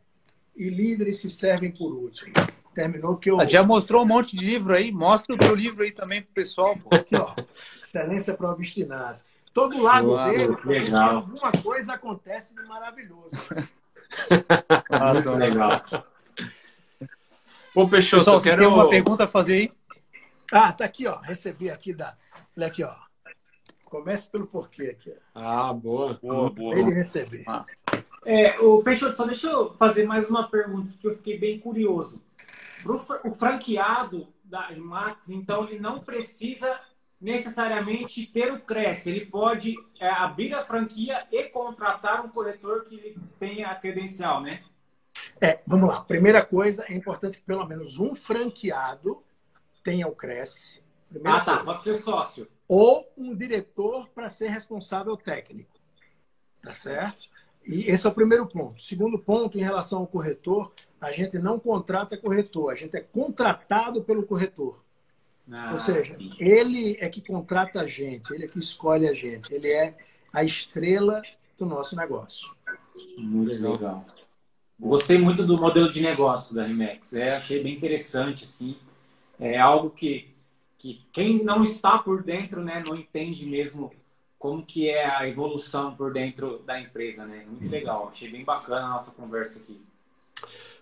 e Líderes se Servem por Último. Terminou que eu. Ah, já mostrou um monte de livro aí? Mostra o teu livro aí também pro pessoal. Pô. Aqui, ó. Excelência para o obstinado. Todo lado Uau, dele, legal. alguma coisa acontece de maravilhoso. Nossa, legal. Pô, Peixoto, Pessoal, você quero... tem uma pergunta a fazer aí? Ah, tá aqui, ó. Recebi aqui da. Olha aqui, ó. Comece pelo porquê aqui. Ah, boa. Boa, boa. Ele receber. Ah. É, o Peixoto, só deixa eu fazer mais uma pergunta que eu fiquei bem curioso. O franqueado da Max, então, ele não precisa necessariamente ter o Cresce. Ele pode é, abrir a franquia e contratar um corretor que tenha a credencial, né? É, vamos lá. Primeira coisa, é importante que pelo menos um franqueado tenha o Cresce. Primeira ah, tá. Coisa. Pode ser sócio. Ou um diretor para ser responsável técnico. Tá certo? E esse é o primeiro ponto. Segundo ponto, em relação ao corretor, a gente não contrata corretor, a gente é contratado pelo corretor. Ah, Ou seja, sim. ele é que contrata a gente, ele é que escolhe a gente, ele é a estrela do nosso negócio. Muito legal. Gostei muito do modelo de negócio da Rimex. É, achei bem interessante, assim. É algo que, que quem não está por dentro, né, não entende mesmo como que é a evolução por dentro da empresa, né? Muito legal, achei bem bacana a nossa conversa aqui.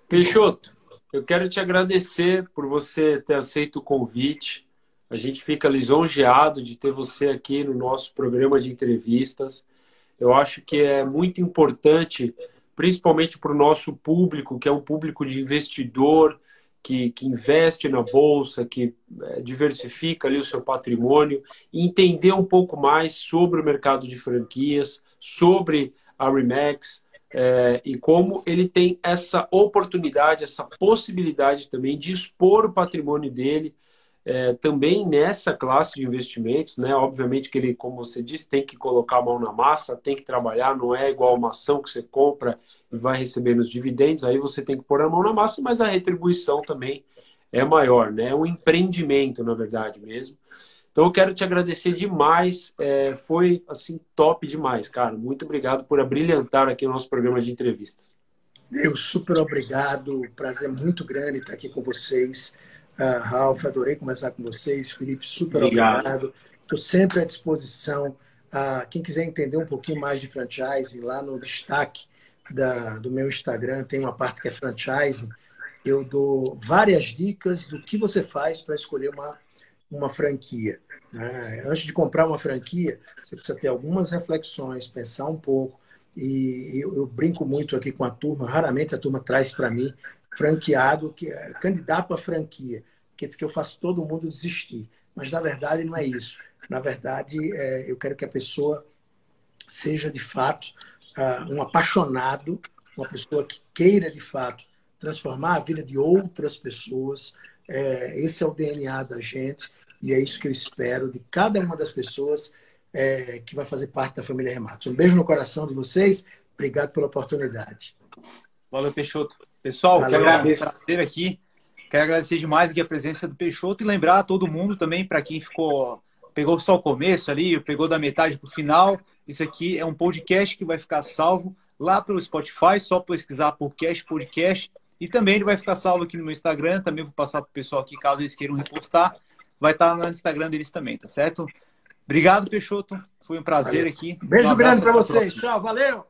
Peixoto, eu quero te agradecer por você ter aceito o convite. A gente fica lisonjeado de ter você aqui no nosso programa de entrevistas. Eu acho que é muito importante, principalmente para o nosso público, que é um público de investidor, que, que investe na bolsa, que é, diversifica ali o seu patrimônio, entender um pouco mais sobre o mercado de franquias, sobre a Remax é, e como ele tem essa oportunidade, essa possibilidade também de expor o patrimônio dele é, também nessa classe de investimentos, né? Obviamente que ele, como você disse, tem que colocar a mão na massa, tem que trabalhar, não é igual uma ação que você compra e vai receber nos dividendos, aí você tem que pôr a mão na massa, mas a retribuição também é maior, né? É um empreendimento, na verdade mesmo. Então eu quero te agradecer demais, é, foi assim top demais, cara. Muito obrigado por abrilhantar aqui o nosso programa de entrevistas. Eu super obrigado, prazer muito grande estar aqui com vocês. Uh, Ralf, adorei conversar com vocês. Felipe, super obrigado. Estou sempre à disposição. Uh, quem quiser entender um pouquinho mais de franchising, lá no destaque da, do meu Instagram tem uma parte que é franchising. Eu dou várias dicas do que você faz para escolher uma uma franquia. Né? Antes de comprar uma franquia, você precisa ter algumas reflexões, pensar um pouco. E eu, eu brinco muito aqui com a turma, raramente a turma traz para mim franqueado, que é candidato à franquia, quer dizer que eu faço todo mundo desistir. Mas na verdade não é isso. Na verdade, é, eu quero que a pessoa seja de fato uh, um apaixonado, uma pessoa que queira de fato transformar a vida de outras pessoas. É, esse é o DNA da gente e é isso que eu espero de cada uma das pessoas é, que vai fazer parte da família Rematos. Um beijo no coração de vocês. Obrigado pela oportunidade. Valeu, Peixoto. Pessoal, Valeu, quero agradecer aqui. Quero agradecer demais aqui a presença do Peixoto e lembrar a todo mundo também, para quem ficou pegou só o começo ali, pegou da metade para o final. Isso aqui é um podcast que vai ficar salvo lá pelo Spotify, só pesquisar por Cash Podcast. E também ele vai ficar salvo aqui no meu Instagram. Também vou passar para o pessoal aqui, caso eles queiram repostar. Vai estar no Instagram deles também, tá certo? Obrigado, Peixoto. Foi um prazer valeu. aqui. Beijo um grande para vocês. Tchau, valeu!